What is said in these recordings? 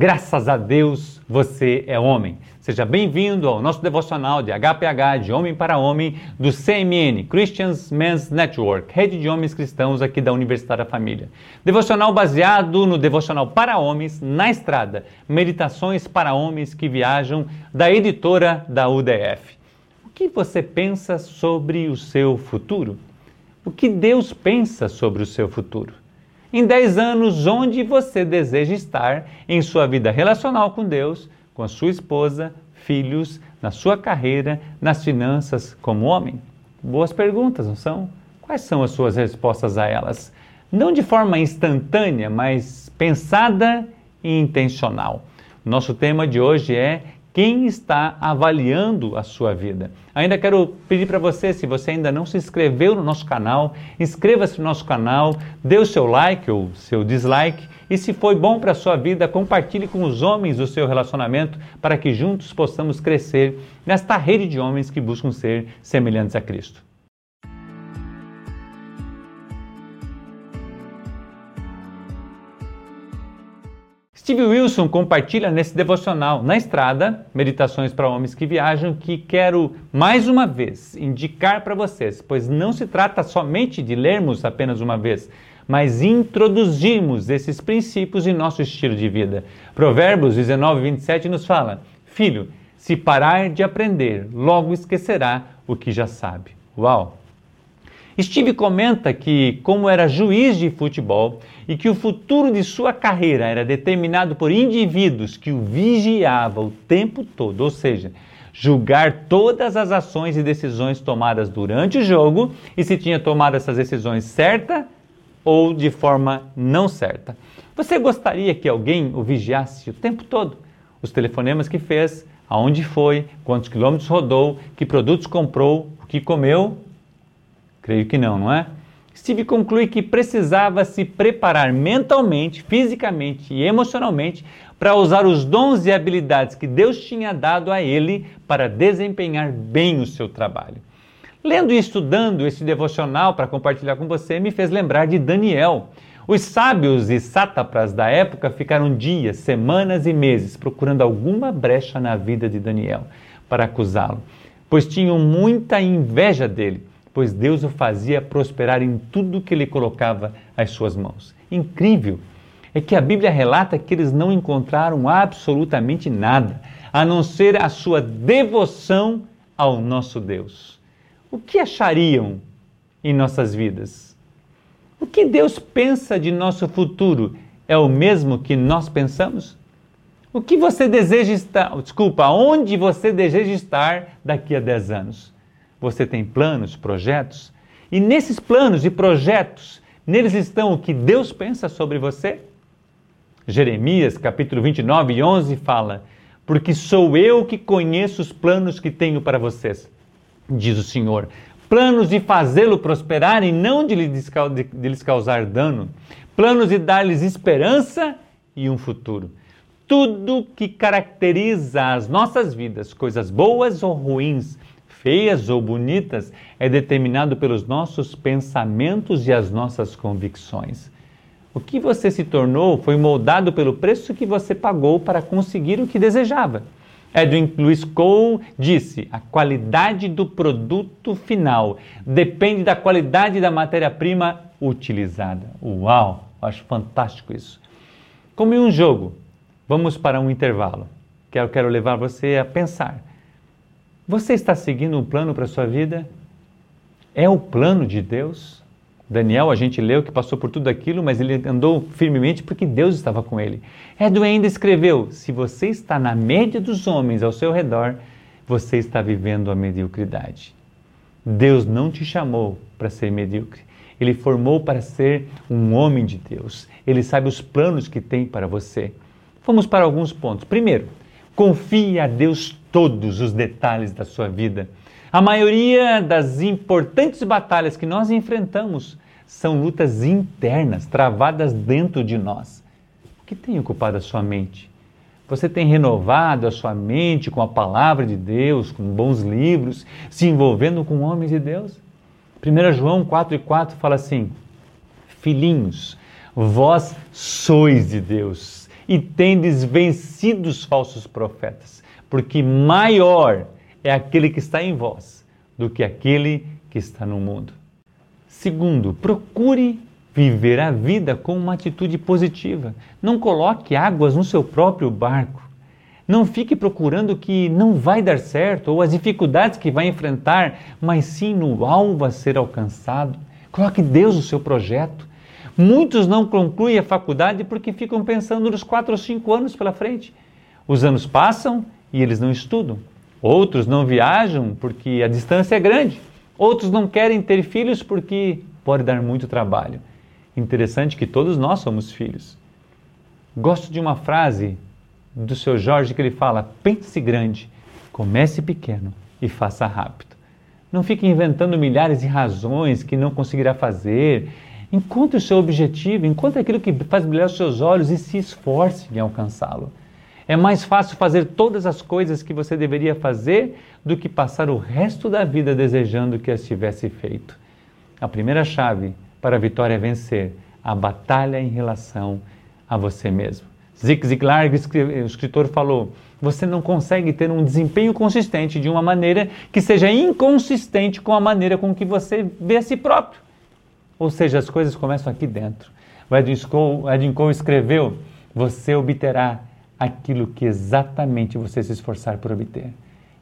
Graças a Deus você é homem. Seja bem-vindo ao nosso devocional de HPH, de Homem para Homem, do CMN, Christians Men's Network, rede de homens cristãos aqui da Universidade da Família. Devocional baseado no devocional para homens na estrada, meditações para homens que viajam, da editora da UDF. O que você pensa sobre o seu futuro? O que Deus pensa sobre o seu futuro? Em 10 anos onde você deseja estar em sua vida relacional com Deus, com a sua esposa, filhos, na sua carreira, nas finanças como homem? Boas perguntas, não são? Quais são as suas respostas a elas? Não de forma instantânea, mas pensada e intencional. Nosso tema de hoje é quem está avaliando a sua vida. Ainda quero pedir para você, se você ainda não se inscreveu no nosso canal, inscreva-se no nosso canal, dê o seu like ou seu dislike e se foi bom para a sua vida, compartilhe com os homens o seu relacionamento para que juntos possamos crescer nesta rede de homens que buscam ser semelhantes a Cristo. Steve Wilson compartilha nesse devocional Na Estrada, Meditações para Homens que Viajam, que quero mais uma vez indicar para vocês, pois não se trata somente de lermos apenas uma vez, mas introduzirmos esses princípios em nosso estilo de vida. Provérbios 19, 27 nos fala: Filho, se parar de aprender, logo esquecerá o que já sabe. Uau! Steve comenta que, como era juiz de futebol e que o futuro de sua carreira era determinado por indivíduos que o vigiavam o tempo todo, ou seja, julgar todas as ações e decisões tomadas durante o jogo e se tinha tomado essas decisões certa ou de forma não certa. Você gostaria que alguém o vigiasse o tempo todo? Os telefonemas que fez, aonde foi, quantos quilômetros rodou, que produtos comprou, o que comeu Creio que não, não é? Steve conclui que precisava se preparar mentalmente, fisicamente e emocionalmente para usar os dons e habilidades que Deus tinha dado a ele para desempenhar bem o seu trabalho. Lendo e estudando esse devocional para compartilhar com você, me fez lembrar de Daniel. Os sábios e sátrapas da época ficaram dias, semanas e meses procurando alguma brecha na vida de Daniel para acusá-lo, pois tinham muita inveja dele pois Deus o fazia prosperar em tudo que ele colocava às suas mãos. Incrível é que a Bíblia relata que eles não encontraram absolutamente nada, a não ser a sua devoção ao nosso Deus. O que achariam em nossas vidas? O que Deus pensa de nosso futuro é o mesmo que nós pensamos? O que você deseja estar, desculpa, onde você deseja estar daqui a 10 anos? Você tem planos, projetos? E nesses planos e projetos, neles estão o que Deus pensa sobre você? Jeremias, capítulo 29 e 11 fala: Porque sou eu que conheço os planos que tenho para vocês, diz o Senhor. Planos de fazê-lo prosperar e não de lhes causar dano. Planos de dar-lhes esperança e um futuro. Tudo que caracteriza as nossas vidas, coisas boas ou ruins, feias ou bonitas, é determinado pelos nossos pensamentos e as nossas convicções. O que você se tornou foi moldado pelo preço que você pagou para conseguir o que desejava. Edwin Lewis Cole disse: a qualidade do produto final depende da qualidade da matéria-prima utilizada. Uau! Acho fantástico isso. Como em um jogo, vamos para um intervalo. Quero, quero levar você a pensar você está seguindo um plano para a sua vida? É o plano de Deus? Daniel, a gente leu que passou por tudo aquilo, mas ele andou firmemente porque Deus estava com ele. Edwin ainda escreveu: se você está na média dos homens ao seu redor, você está vivendo a mediocridade. Deus não te chamou para ser medíocre. Ele formou para ser um homem de Deus. Ele sabe os planos que tem para você. Vamos para alguns pontos. Primeiro, confie a Deus todos os detalhes da sua vida. A maioria das importantes batalhas que nós enfrentamos são lutas internas, travadas dentro de nós. O que tem ocupado a sua mente? Você tem renovado a sua mente com a palavra de Deus, com bons livros, se envolvendo com homens de Deus? 1 João 4 e 4 fala assim: Filhinhos, vós sois de Deus e tendes vencido os falsos profetas, porque maior é aquele que está em vós do que aquele que está no mundo. Segundo, procure viver a vida com uma atitude positiva. Não coloque águas no seu próprio barco. Não fique procurando o que não vai dar certo ou as dificuldades que vai enfrentar, mas sim no alvo a ser alcançado. Coloque Deus no seu projeto. Muitos não concluem a faculdade porque ficam pensando nos quatro ou cinco anos pela frente. Os anos passam e eles não estudam. Outros não viajam porque a distância é grande. Outros não querem ter filhos porque pode dar muito trabalho. Interessante que todos nós somos filhos. Gosto de uma frase do seu Jorge que ele fala: pense grande, comece pequeno e faça rápido. Não fique inventando milhares de razões que não conseguirá fazer. Encontre o seu objetivo, encontre aquilo que faz brilhar os seus olhos e se esforce em alcançá-lo. É mais fácil fazer todas as coisas que você deveria fazer do que passar o resto da vida desejando que as tivesse feito. A primeira chave para a vitória é vencer a batalha em relação a você mesmo. Zig Ziglar, o escritor, falou: você não consegue ter um desempenho consistente de uma maneira que seja inconsistente com a maneira com que você vê a si próprio. Ou seja, as coisas começam aqui dentro. O Edwin Cole escreveu: você obterá aquilo que exatamente você se esforçar por obter.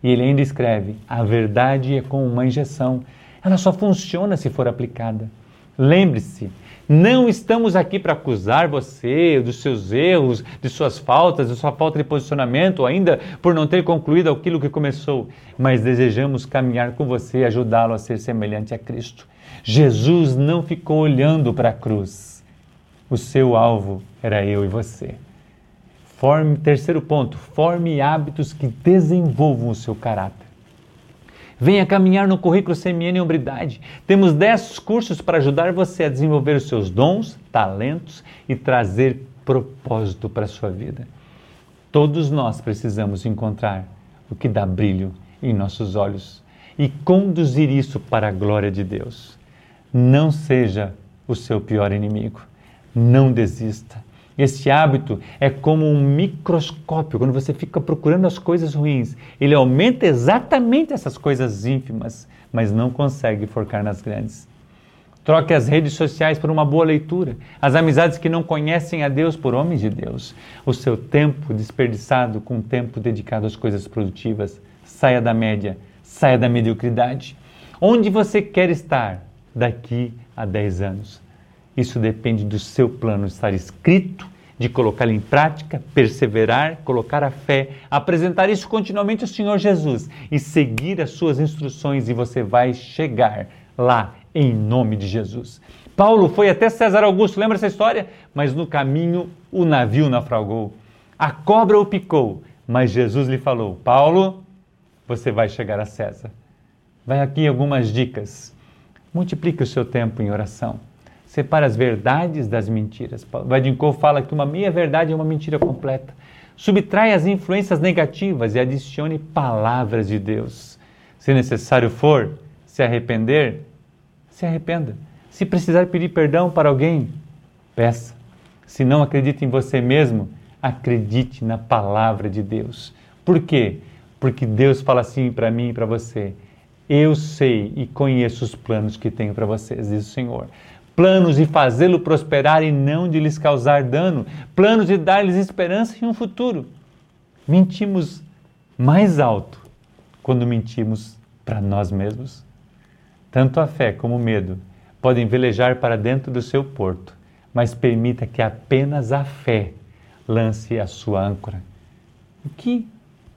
E ele ainda escreve: a verdade é como uma injeção, ela só funciona se for aplicada. Lembre-se, não estamos aqui para acusar você dos seus erros, de suas faltas, de sua falta de posicionamento, ou ainda por não ter concluído aquilo que começou, mas desejamos caminhar com você e ajudá-lo a ser semelhante a Cristo. Jesus não ficou olhando para a cruz. O seu alvo era eu e você. Forme, terceiro ponto, forme hábitos que desenvolvam o seu caráter. Venha caminhar no currículo CMN Hombridade. Temos 10 cursos para ajudar você a desenvolver os seus dons, talentos e trazer propósito para a sua vida. Todos nós precisamos encontrar o que dá brilho em nossos olhos e conduzir isso para a glória de Deus. Não seja o seu pior inimigo. Não desista. Este hábito é como um microscópio, quando você fica procurando as coisas ruins, ele aumenta exatamente essas coisas ínfimas, mas não consegue focar nas grandes. Troque as redes sociais por uma boa leitura, as amizades que não conhecem a Deus por homens de Deus, o seu tempo desperdiçado com tempo dedicado às coisas produtivas. Saia da média, saia da mediocridade. Onde você quer estar daqui a 10 anos? Isso depende do seu plano estar escrito, de colocá-lo em prática, perseverar, colocar a fé, apresentar isso continuamente ao Senhor Jesus e seguir as suas instruções e você vai chegar lá em nome de Jesus. Paulo foi até César Augusto, lembra essa história? Mas no caminho o navio naufragou. A cobra o picou, mas Jesus lhe falou: Paulo, você vai chegar a César. Vai aqui algumas dicas. Multiplique o seu tempo em oração. Separa as verdades das mentiras. Vadinkov fala que uma meia-verdade é uma mentira completa. Subtrai as influências negativas e adicione palavras de Deus. Se necessário for se arrepender, se arrependa. Se precisar pedir perdão para alguém, peça. Se não acredita em você mesmo, acredite na palavra de Deus. Por quê? Porque Deus fala assim para mim e para você. Eu sei e conheço os planos que tenho para vocês, diz o Senhor planos de fazê-lo prosperar e não de lhes causar dano, planos de dar-lhes esperança e um futuro. Mentimos mais alto quando mentimos para nós mesmos. Tanto a fé como o medo podem velejar para dentro do seu porto, mas permita que apenas a fé lance a sua âncora. O que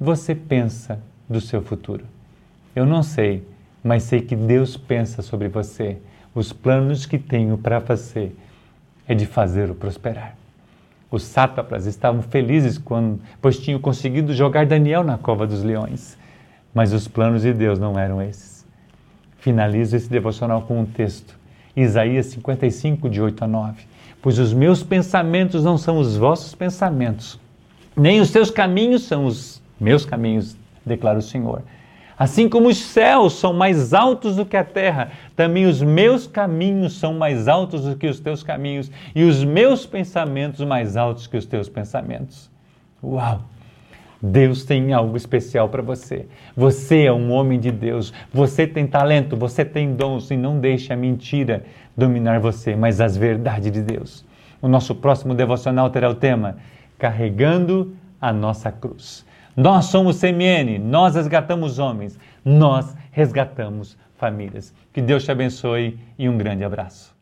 você pensa do seu futuro? Eu não sei, mas sei que Deus pensa sobre você os planos que tenho para você é de fazê-lo prosperar. Os sátrapas estavam felizes quando, pois tinham conseguido jogar Daniel na cova dos leões. Mas os planos de Deus não eram esses. Finalizo esse devocional com um texto, Isaías 55, de 8 a 9. Pois os meus pensamentos não são os vossos pensamentos, nem os seus caminhos são os meus caminhos, declara o Senhor. Assim como os céus são mais altos do que a terra, também os meus caminhos são mais altos do que os teus caminhos, e os meus pensamentos mais altos que os teus pensamentos. Uau! Deus tem algo especial para você. Você é um homem de Deus. Você tem talento, você tem dons e não deixe a mentira dominar você, mas as verdades de Deus. O nosso próximo devocional terá o tema Carregando a nossa cruz. Nós somos CMN, nós resgatamos homens, nós resgatamos famílias. Que Deus te abençoe e um grande abraço.